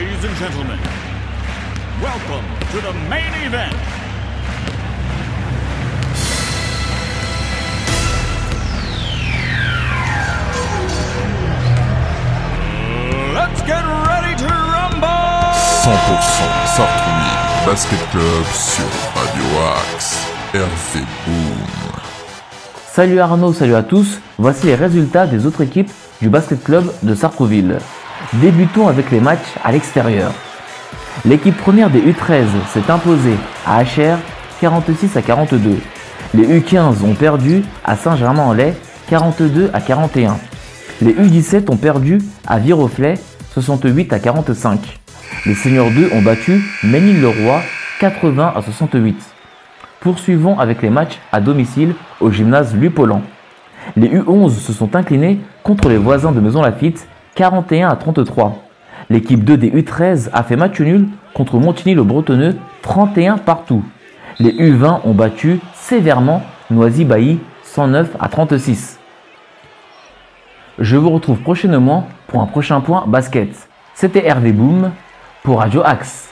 and gentlemen, welcome to the main event. Let's get ready to rumble! 100% Sartrouville Basket Club sur Radio Axe. RV Boom. Salut Arnaud, salut à tous. Voici les résultats des autres équipes du basket club de Sartreville. Débutons avec les matchs à l'extérieur. L'équipe première des U13 s'est imposée à HR 46 à 42. Les U15 ont perdu à Saint-Germain-en-Laye 42 à 41. Les U17 ont perdu à Viroflay 68 à 45. Les seniors 2 ont battu Ménil-le-Roi 80 à 68. Poursuivons avec les matchs à domicile au gymnase Lupolan. Les U11 se sont inclinés contre les voisins de Maison Lafitte 41 à 33. L'équipe 2 des U13 a fait match nul contre Montigny-le-Bretonneux 31 partout. Les U20 ont battu sévèrement Noisy-Bailly 109 à 36. Je vous retrouve prochainement pour un prochain point basket. C'était Hervé Boom pour Radio Axe.